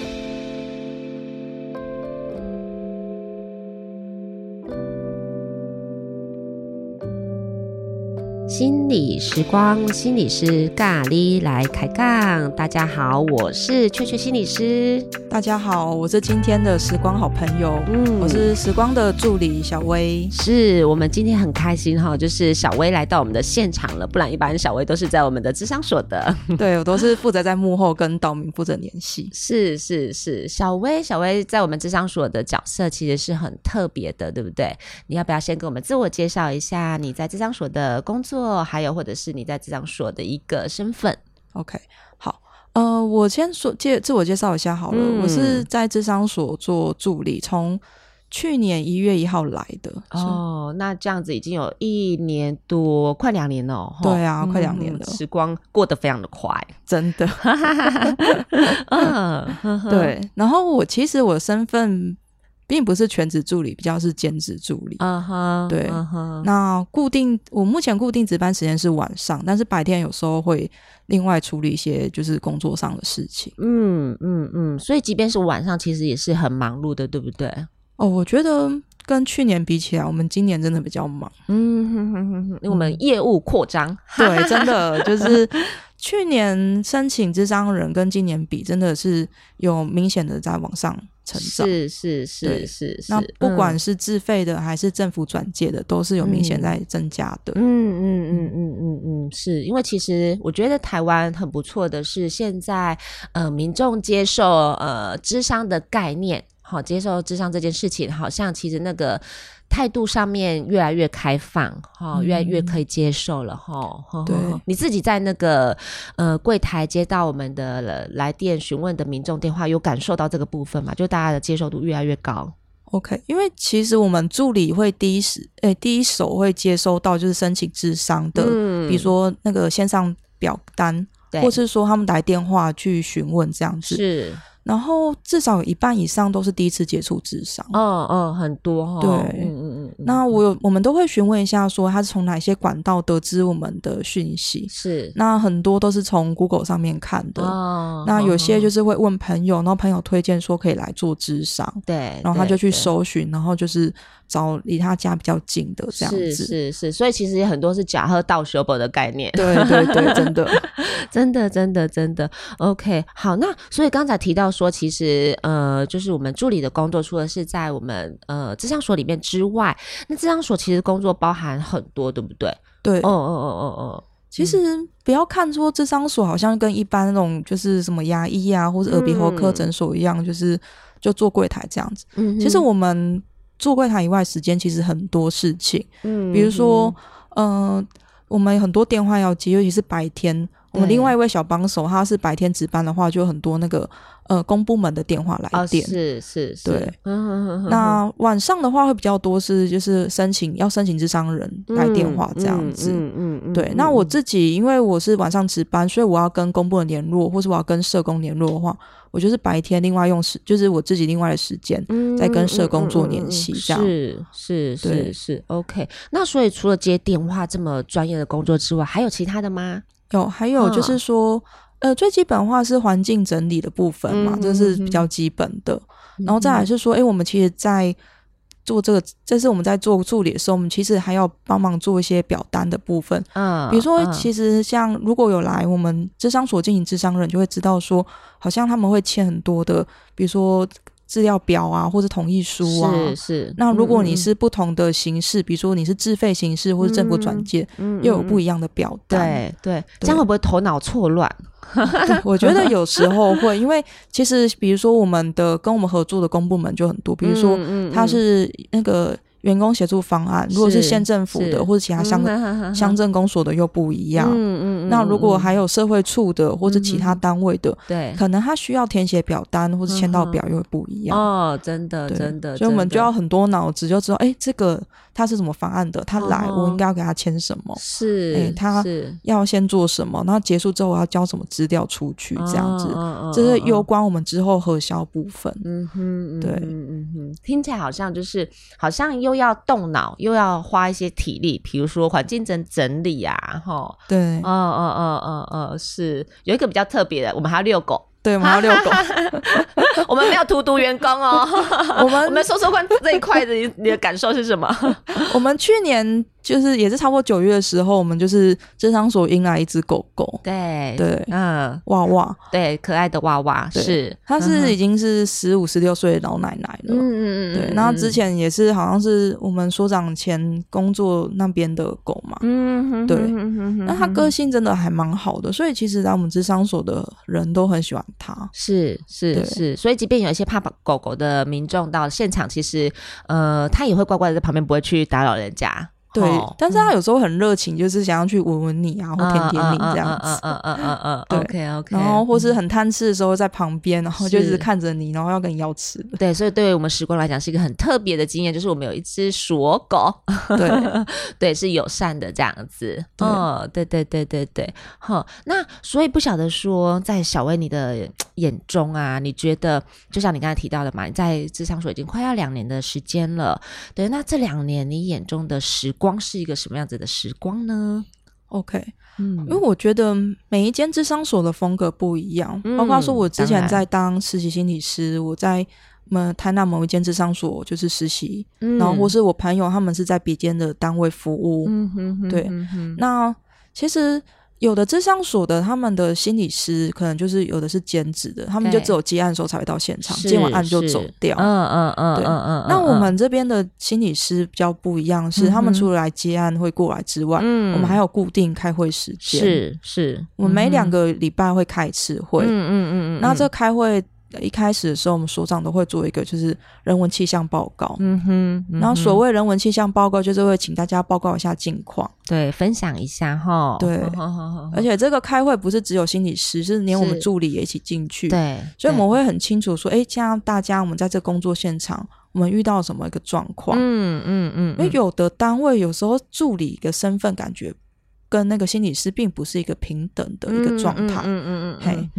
you 心理时光，心理师咖喱来开杠。大家好，我是雀雀心理师。大家好，我是今天的时光好朋友。嗯，我是时光的助理小薇。是我们今天很开心哈，就是小薇来到我们的现场了。不然一般小薇都是在我们的智商所的。对，我都是负责在幕后跟岛民负责联系。是是是，小薇小薇在我们智商所的角色其实是很特别的，对不对？你要不要先跟我们自我介绍一下你在智商所的工作？还有，或者是你在咨商所的一个身份，OK，好，呃，我先说介自我介绍一下好了，嗯、我是在智商所做助理，从去年一月一号来的。哦，那这样子已经有一年多，快两年了。对啊，快两年了，时光过得非常的快，真的。嗯，对。然后我其实我身份。并不是全职助理，比较是兼职助理。啊哈、uh，huh, 对。Uh huh. 那固定我目前固定值班时间是晚上，但是白天有时候会另外处理一些就是工作上的事情。嗯嗯嗯，所以即便是晚上，其实也是很忙碌的，对不对？哦，我觉得跟去年比起来，我们今年真的比较忙。嗯哼哼哼哼，因为我们业务扩张，对，真的就是。去年申请咨商人跟今年比，真的是有明显的在往上成长。是是是是是。那不管是自费的还是政府转介的，嗯、都是有明显在增加的。嗯嗯嗯嗯嗯嗯，是因为其实我觉得台湾很不错的是，现在呃民众接受呃智商的概念，好接受智商这件事情，好像其实那个。态度上面越来越开放，哈、哦，越来越可以接受了，哈、嗯。对，你自己在那个呃柜台接到我们的来电询问的民众电话，有感受到这个部分吗？就大家的接受度越来越高。OK，因为其实我们助理会第一时，诶、欸，第一手会接收到就是申请智商的，嗯、比如说那个线上表单，对或是说他们打电话去询问这样子。是。然后至少有一半以上都是第一次接触智商，嗯嗯，很多哈、哦。对，嗯嗯嗯。那我有，我们都会询问一下，说他是从哪些管道得知我们的讯息？是。那很多都是从 Google 上面看的。哦。那有些就是会问朋友，然后朋友推荐说可以来做智商。对。然后他就去搜寻，然后就是找离他家比较近的这样子。是是是，所以其实也很多是假贺到修本的概念。对对对，真的，真的真的真的。OK，好，那所以刚才提到。说其实呃，就是我们助理的工作，除了是在我们呃智商所里面之外，那智商所其实工作包含很多，对不对？对，哦哦哦哦哦。其实不要看说智商所好像跟一般那种就是什么牙医啊，或者耳鼻喉科诊所一样，嗯、就是就做柜台这样子。嗯，其实我们做柜台以外，时间其实很多事情。嗯，比如说，嗯、呃，我们很多电话要接，尤其是白天。我们另外一位小帮手，他是白天值班的话，就很多那个呃公部门的电话来电，是是是，对。那晚上的话会比较多，是就是申请要申请智商人来电话这样子，嗯嗯对。那我自己因为我是晚上值班，所以我要跟公部门联络，或是我要跟社工联络的话，我就是白天另外用时，就是我自己另外的时间在跟社工做联系，这样是是是是 OK。那所以除了接电话这么专业的工作之外，还有其他的吗？有，还有就是说，嗯、呃，最基本的话是环境整理的部分嘛，嗯、这是比较基本的。嗯、然后再来是说，哎、欸，我们其实，在做这个，这是我们在做助理的时候，我们其实还要帮忙做一些表单的部分。嗯，比如说，其实像如果有来我们智商所进行智商的人，就会知道说，好像他们会签很多的，比如说。资料表啊，或者同意书啊，是是。那如果你是不同的形式，嗯、比如说你是自费形式或者政府转介，又有不一样的表对，对这样会不会头脑错乱？我觉得有时候会，因为其实比如说我们的跟我们合作的公部门就很多，比如说他是那个。员工协助方案，如果是县政府的或者其他乡乡镇公所的又不一样。嗯嗯嗯。那如果还有社会处的或者其他单位的，对，可能他需要填写表单或者签到表又会不一样。哦，真的真的。所以我们就要很多脑子，就知道哎，这个他是什么方案的，他来我应该要给他签什么？是，哎，他要先做什么？然后结束之后我要交什么资料出去？这样子，这是攸关我们之后核销部分。嗯哼，对，嗯嗯哼，听起来好像就是好像又。又要动脑，又要花一些体力，比如说环境整整理啊，哈，对，嗯嗯嗯嗯嗯，是有一个比较特别的，我们还要遛狗。对，我们要遛狗。我们没有荼毒员工哦。我们我们说说看这一块的你的感受是什么？我们去年。就是也是差不多九月的时候，我们就是智商所迎来一只狗狗，对对，嗯，娃娃，对，可爱的娃娃，是，它是已经是十五十六岁的老奶奶了，嗯嗯嗯，对，那之前也是好像是我们所长前工作那边的狗嘛，嗯，对，那它个性真的还蛮好的，所以其实来我们智商所的人都很喜欢它，是是是，所以即便有一些怕狗狗的民众到现场，其实呃，它也会乖乖的在旁边，不会去打扰人家。对，但是他有时候很热情，就是想要去吻吻你啊，或舔舔你这样子。嗯嗯嗯嗯嗯，OK OK。然后或是很贪吃的时候在旁边，然后就是看着你，然后要跟你要吃。对，所以对于我们时光来讲是一个很特别的经验，就是我们有一只锁狗，对对，是友善的这样子。哦，对对对对对，好。那所以不晓得说，在小薇你的眼中啊，你觉得就像你刚才提到的嘛，你在智商所已经快要两年的时间了。对，那这两年你眼中的时光是一个什么样子的时光呢？OK，嗯，因为我觉得每一间智商所的风格不一样，嗯、包括说我之前在当实习心理师，我在么台南某一间智商所就是实习，嗯、然后或是我朋友他们是在别间的单位服务，嗯哼哼，对，那其实。有的智商所的他们的心理师可能就是有的是兼职的，他们就只有接案的时候才会到现场，接完案就走掉。嗯嗯嗯，对嗯嗯。那我们这边的心理师比较不一样，是他们除了来接案会过来之外，嗯，我们还有固定开会时间。是是，我们每两个礼拜会开一次会。嗯嗯嗯嗯。那这开会。一开始的时候，我们所长都会做一个就是人文气象报告。嗯哼，嗯哼，然后所谓人文气象报告，就是会请大家报告一下近况，对，分享一下哈。对，而且这个开会不是只有心理师，是连我们助理也一起进去。对，所以我们会很清楚说，哎，这样大家我们在这工作现场，我们遇到什么一个状况？嗯嗯嗯，因为有的单位有时候助理的身份感觉。跟那个心理师并不是一一个平等的一个状态，嗯嗯嗯，嘿，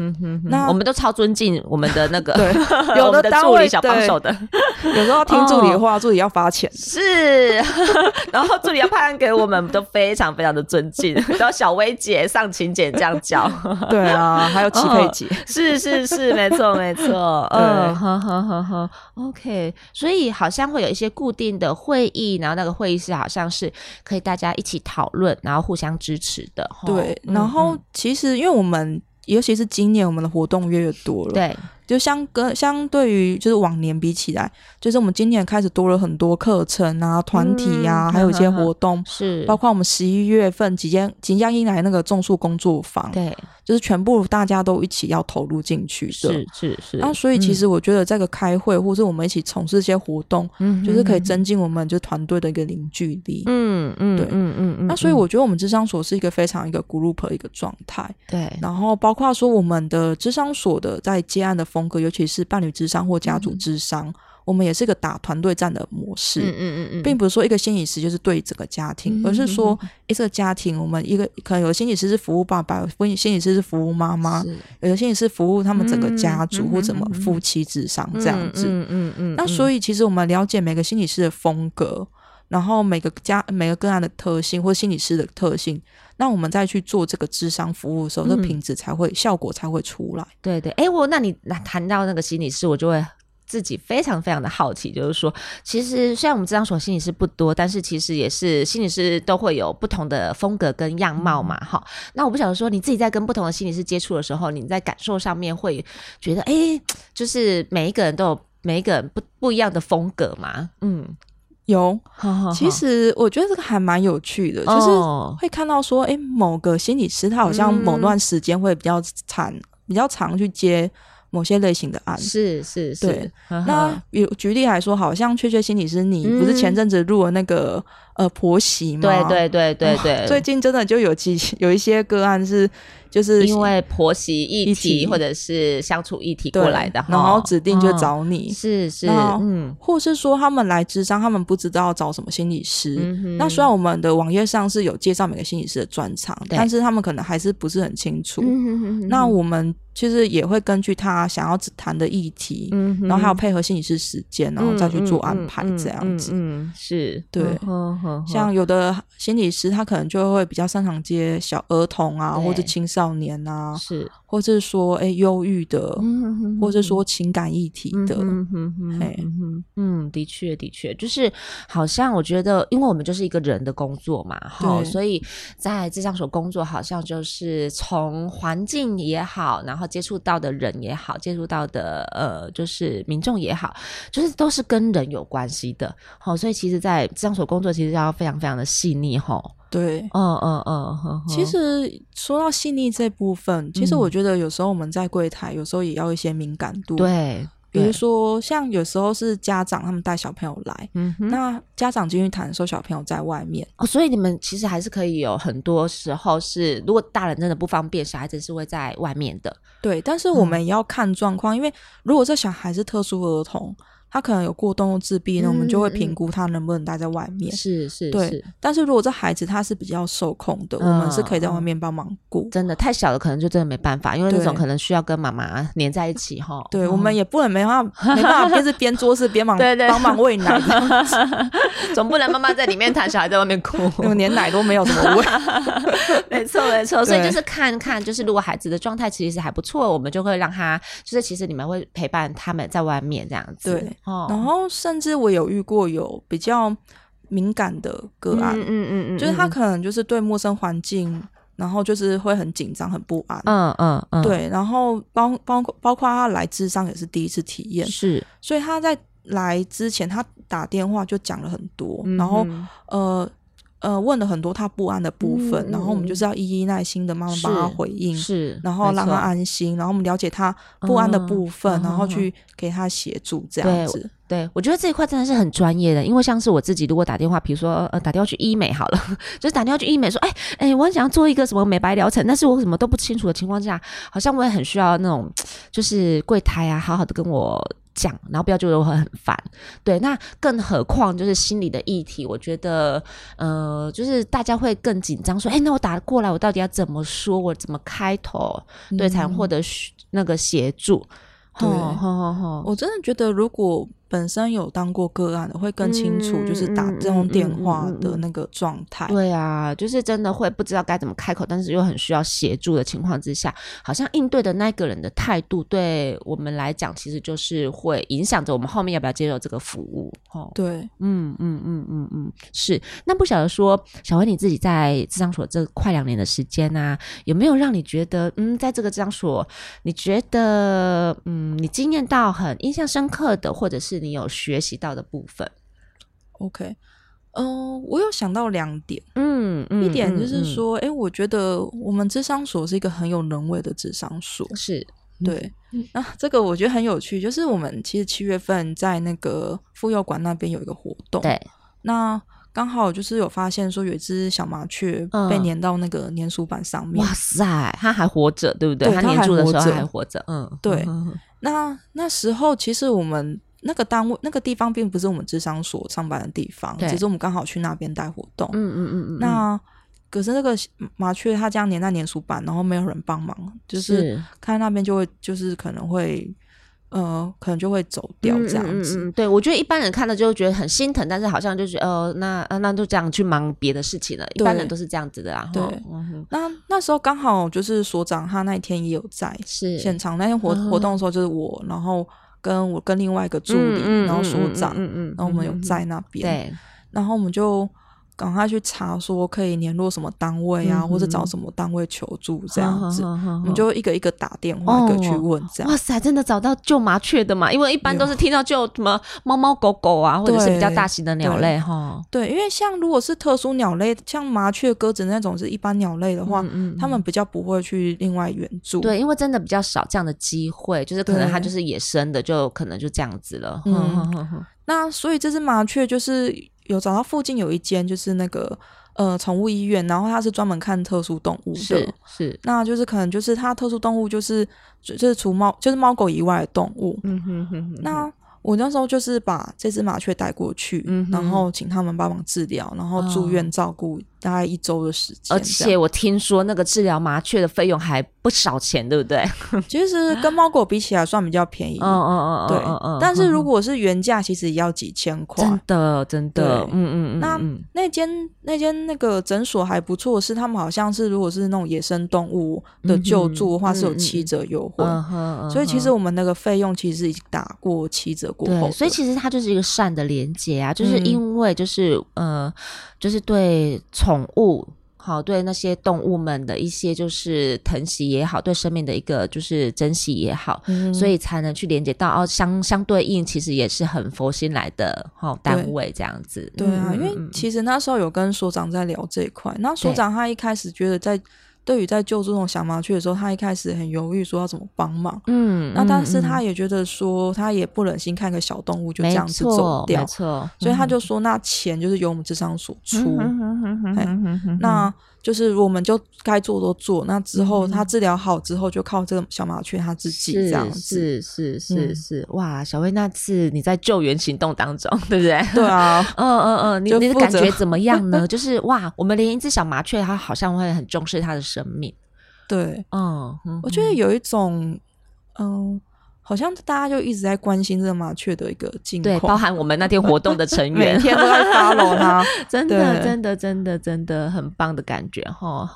那我们都超尊敬我们的那个，对，有的助理小帮手的，有时候听助理的话，助理要发钱，是，然后助理要派案给我们，都非常非常的尊敬，叫小薇姐、上勤姐这样叫，对啊，还有齐佩姐，是是是，没错没错，嗯，好好好好，OK，所以好像会有一些固定的会议，然后那个会议室好像是可以大家一起讨论，然后互相。支持的，对，然后其实因为我们，尤其是今年我们的活动越来越多了，对。就相跟相对于就是往年比起来，就是我们今年开始多了很多课程啊、团体啊，还有一些活动，是。包括我们十一月份即将即将迎来那个种树工作坊，对，就是全部大家都一起要投入进去的，是是是。那所以其实我觉得这个开会或是我们一起从事一些活动，嗯，就是可以增进我们就团队的一个凝聚力，嗯嗯，对，嗯嗯嗯。那所以我觉得我们智商所是一个非常一个 group 的一个状态，对。然后包括说我们的智商所的在接案的风格，尤其是伴侣智商或家族智商，嗯、我们也是一个打团队战的模式。嗯嗯嗯，嗯并不是说一个心理师就是对整个家庭，嗯、而是说，一个家庭，我们一个可能有的心理师是服务爸爸，有心理师是服务妈妈，有的心理师服务他们整个家族、嗯、或怎么夫妻智商这样子。嗯嗯嗯。嗯嗯嗯那所以其实我们了解每个心理师的风格，然后每个家每个个案的特性或心理师的特性。那我们再去做这个智商服务的时候，这品质才会、嗯、效果才会出来。对对，哎，我那你谈到那个心理师，我就会自己非常非常的好奇，就是说，其实虽然我们咨商所心理师不多，但是其实也是心理师都会有不同的风格跟样貌嘛，哈、嗯。那我不晓得说你自己在跟不同的心理师接触的时候，你在感受上面会觉得，哎，就是每一个人都有每一个人不不一样的风格嘛，嗯。有，其实我觉得这个还蛮有趣的，就是会看到说，哎，某个心理师他好像某段时间会比较惨，比较常去接某些类型的案。子，是是是。对，那有举例来说，好像确确心理师，你不是前阵子入了那个呃婆媳嘛？对对对对对，最近真的就有几有一些个案是。就是因为婆媳议题或者是相处议题过来的，然后指定就找你，是是，嗯，或是说他们来咨商，他们不知道找什么心理师。那虽然我们的网页上是有介绍每个心理师的专长，但是他们可能还是不是很清楚。那我们其实也会根据他想要谈的议题，然后还有配合心理师时间，然后再去做安排这样子。嗯，是对。像有的心理师他可能就会比较擅长接小儿童啊，或者青少年。少年啊，是。或者是说哎忧郁的，嗯、或者是说情感议题的，嗯的确的确，就是好像我觉得，因为我们就是一个人的工作嘛，哈，所以在咨商所工作，好像就是从环境也好，然后接触到的人也好，接触到的呃，就是民众也好，就是都是跟人有关系的，好，所以其实，在咨商所工作，其实要非常非常的细腻，哈。对，嗯嗯嗯，其实说到细腻这部分，嗯，其实我觉得有时候我们在柜台，有时候也要一些敏感度。对，比如说像有时候是家长他们带小朋友来，嗯，那家长进去谈的时候，小朋友在外面，哦，所以你们其实还是可以有很多时候是，如果大人真的不方便，小孩子是会在外面的。对，但是我们也要看状况，嗯，因为如果这小孩是特殊儿童。他可能有过动或自闭，那我们就会评估他能不能待在外面。是是，对。但是如果这孩子他是比较受控的，我们是可以在外面帮忙顾。真的太小了可能就真的没办法，因为那种可能需要跟妈妈黏在一起哈。对，我们也不能没办法没办法边是边做事边忙 帮忙喂奶，总不能妈妈在里面谈，小孩在外面哭，连奶都没有怎么喂。没错没错，所以就是看看，就是如果孩子的状态其实还不错，我们就会让他，就是其实你们会陪伴他们在外面这样子。对。哦，然后甚至我有遇过有比较敏感的个案，嗯嗯嗯，就是他可能就是对陌生环境，然后就是会很紧张、很不安，嗯嗯嗯，对，然后包包括包括他来智商也是第一次体验，是，所以他在来之前他打电话就讲了很多，然后呃。呃，问了很多他不安的部分，嗯、然后我们就是要一一耐心的慢慢帮他回应，是，然后让他安心，然后我们了解他不安的部分，嗯、然后去给他协助，这样子。对，我觉得这一块真的是很专业的，因为像是我自己，如果打电话，比如说呃打电话去医美好了，就是打电话去医美说，哎哎，我很想要做一个什么美白疗程，但是我什么都不清楚的情况下，好像我也很需要那种就是柜台啊，好好的跟我。讲，然后不要觉得我会很烦，对，那更何况就是心理的议题，我觉得，呃，就是大家会更紧张，说，哎，那我打过来，我到底要怎么说，我怎么开头，对，才能获得那个协助。对，我真的觉得如果。本身有当过个案的，会更清楚，就是打这种电话的那个状态。对啊，就是真的会不知道该怎么开口，但是又很需要协助的情况之下，好像应对的那个人的态度，对我们来讲，其实就是会影响着我们后面要不要接受这个服务。哦，对，嗯嗯嗯嗯嗯，是。那不晓得说，小薇你自己在智商所这快两年的时间啊，有没有让你觉得，嗯，在这个智商所，你觉得，嗯，你经验到很印象深刻的，或者是你有学习到的部分，OK，嗯、呃，我有想到两点，嗯，嗯，一点就是说，哎、嗯。嗯欸，我觉得我们智商所是一个很有人味的智商所，是。对。嗯、那这个我觉得很有趣，就是我们其实七月份在那个妇幼馆那边有一个活动，对，那刚好就是有发现说有一只小麻雀被粘到那个粘鼠板上面，哇塞，它还活着，对不对？对，它粘住的时候还活着，嗯，对。那那时候其实我们那个单位那个地方并不是我们智商所上班的地方，只是我们刚好去那边带活动。嗯嗯嗯嗯。那可是那个麻雀它这样粘在粘鼠板，然后没有人帮忙，就是看那边就会就是可能会呃可能就会走掉这样子。嗯，嗯，嗯，对，我觉得一般人看了就会觉得很心疼，但是好像就是呃那那就这样去忙别的事情了。一般人都是这样子的啊。对。那那时候刚好就是所长他那一天也有在现场，那天活活动的时候就是我，然后跟我跟另外一个助理，然后所长，然后我们有在那边，对，然后我们就。赶快去查，说可以联络什么单位啊，嗯、或者找什么单位求助这样子，我们就一个一个打电话，一个去问这样。哇塞，真的找到救麻雀的嘛？因为一般都是听到救什么猫猫狗狗啊，或者是比较大型的鸟类哈。对，因为像如果是特殊鸟类，像麻雀、鸽子那种是一般鸟类的话，嗯嗯，他们比较不会去另外援助。对，因为真的比较少这样的机会，就是可能它就是野生的，就可能就这样子了。嗯，那所以这只麻雀就是。有找到附近有一间就是那个呃宠物医院，然后它是专门看特殊动物的，是是，那就是可能就是它特殊动物就是就是除猫就是猫狗以外的动物，嗯哼哼哼。那我那时候就是把这只麻雀带过去，嗯，然后请他们帮忙治疗，然后住院照顾大概一周的时间。而且我听说那个治疗麻雀的费用还不少钱，对不对？其实跟猫狗比起来算比较便宜。嗯嗯嗯，对。但是如果是原价，其实也要几千块。真的，真的。嗯嗯嗯。那那间那间那个诊所还不错，是他们好像是如果是那种野生动物的救助的话，是有七折优惠。所以其实我们那个费用其实已经打过七折过后。所以其实它就是一个善的连接啊，就是因为就是呃，就是对宠物。好，对那些动物们的一些就是疼惜也好，对生命的一个就是珍惜也好，嗯、所以才能去连接到哦，相相对应，其实也是很佛心来的哈单位这样子。对，对啊，嗯、因为其实那时候有跟所长在聊这一块，那所长他一开始觉得在。对于在救助这种小麻雀的时候，他一开始很犹豫，说要怎么帮忙。嗯，那但是他也觉得说，他也不忍心看个小动物就这样子走掉，没错，所以他就说，那钱就是由我们智商所出。那。就是我们就该做都做，那之后他治疗好之后，就靠这个小麻雀他自己这样子。是是是是，哇，小薇那次你在救援行动当中，对不对？对啊，嗯嗯嗯，你你的感觉怎么样呢？就是哇，我们连一只小麻雀，它好像会很重视它的生命。对，嗯，我觉得有一种，嗯。好像大家就一直在关心这个麻雀的一个近况，对，包含我们那天活动的成员，每天都在 follow 他，真的，真的，真的，真的很棒的感觉哈。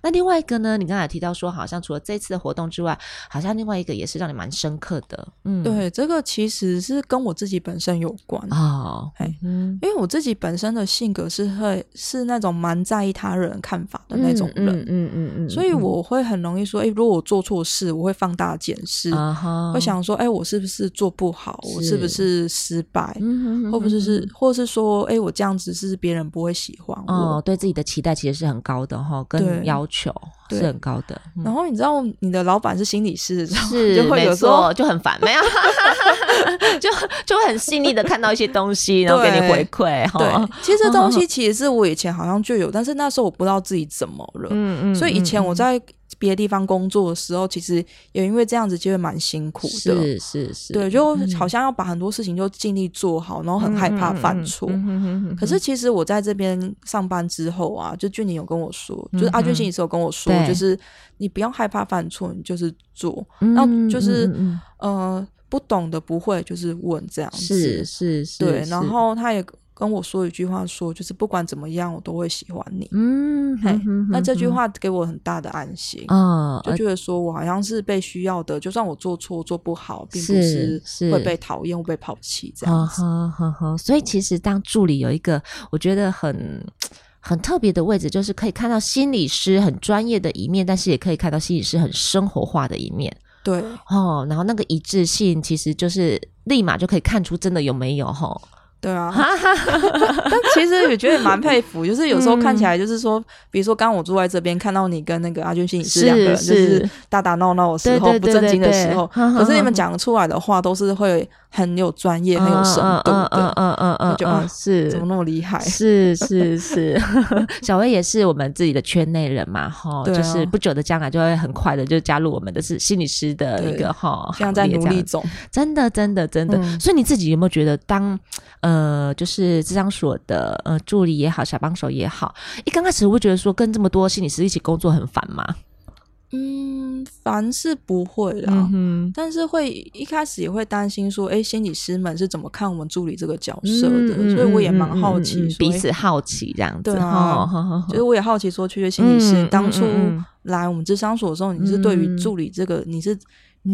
那另外一个呢？你刚才提到说，好像除了这次的活动之外，好像另外一个也是让你蛮深刻的。嗯，对，这个其实是跟我自己本身有关。哦。嗯，因为我自己本身的性格是会是那种蛮在意他人看法的那种人，嗯嗯嗯嗯，所以我会很容易说，哎，如果我做错事，我会放大检视啊哈。想说，哎、欸，我是不是做不好？是我是不是失败？嗯、或不是是，或是说，哎、欸，我这样子是别人不会喜欢我？哦，对自己的期待其实是很高的哈，跟要求是很高的。嗯、然后你知道，你的老板是心理师，是就会有时候就很烦，没有，就就会很细腻的看到一些东西，然后给你回馈哈。对，其实这东西 其实是我以前好像就有，但是那时候我不知道自己怎么了。嗯嗯，所以以前我在。别的地方工作的时候，其实也因为这样子就会蛮辛苦的，是是是，对，就好像要把很多事情就尽力做好，然后很害怕犯错。可是其实我在这边上班之后啊，就俊宁有跟我说，就是阿俊心理师有跟我说，就是你不要害怕犯错，你就是做，然后就是呃不懂的不会就是问这样子，是是是，对，然后他也。跟我说一句话，说就是不管怎么样，我都会喜欢你。嗯，嘿，那这句话给我很大的安心啊，就觉得说我好像是被需要的，就算我做错做不好，并不是会被讨厌会被抛弃这样子。所以其实当助理有一个我觉得很很特别的位置，就是可以看到心理师很专业的一面，但是也可以看到心理师很生活化的一面。对哦，然后那个一致性，其实就是立马就可以看出真的有没有齁。对啊，但其实也觉得蛮佩服，就是有时候看起来就是说，比如说刚刚我坐在这边看到你跟那个阿俊心理师两个人就是打打闹闹的时候，不正经的时候，可是你们讲出来的话都是会很有专业、很有深度的，嗯嗯嗯嗯，就啊是。怎么那么厉害？是是是，小薇也是我们自己的圈内人嘛，哈，就是不久的将来就会很快的就加入我们的是心理师的一个哈，现在在努力中，真的真的真的，所以你自己有没有觉得当呃，就是智商所的呃助理也好，小帮手也好，一刚开始会觉得说跟这么多心理师一起工作很烦吗？嗯，烦是不会啦，嗯、但是会一开始也会担心说，哎、欸，心理师们是怎么看我们助理这个角色的？嗯、所以我也蛮好奇，彼此好奇这样子。对啊，就是我也好奇说，确实心理师当初来我们智商所的时候，你是对于助理这个你是。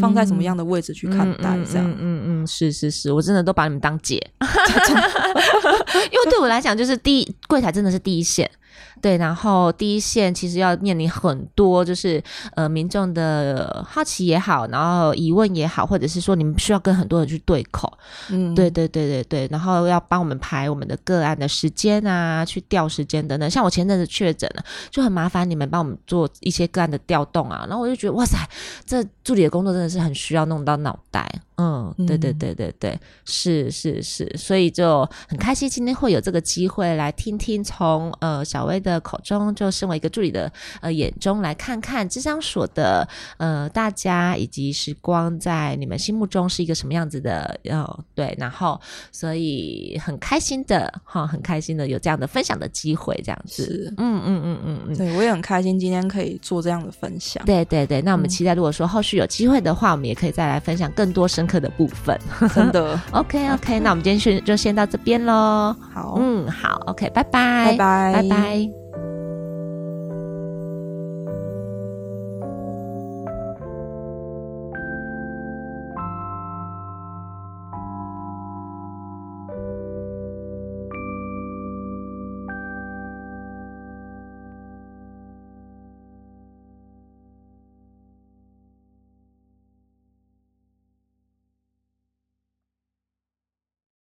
放在什么样的位置去看待？这样，嗯嗯嗯，是是是，我真的都把你们当姐，因为对我来讲，就是第一柜台真的是第一线。对，然后第一线其实要面临很多，就是呃民众的好奇也好，然后疑问也好，或者是说你们需要跟很多人去对口，嗯，对对对对对，然后要帮我们排我们的个案的时间啊，去调时间等等。像我前阵子确诊了，就很麻烦你们帮我们做一些个案的调动啊，然后我就觉得哇塞，这助理的工作真的是很需要弄到脑袋。嗯，对对对对对，是是是，所以就很开心今天会有这个机会来听听从呃小薇的口中，就身为一个助理的呃眼中来看看智商所的呃大家以及时光在你们心目中是一个什么样子的呃对，然后所以很开心的哈，很开心的有这样的分享的机会，这样子，是。嗯嗯嗯嗯嗯，对我也很开心今天可以做这样的分享，对对对，那我们期待如果说后续有机会的话，我们也可以再来分享更多深刻的部分，真的，OK OK，那我们今天就就先到这边喽。好，嗯，好，OK，拜拜，拜拜，拜拜。Bye.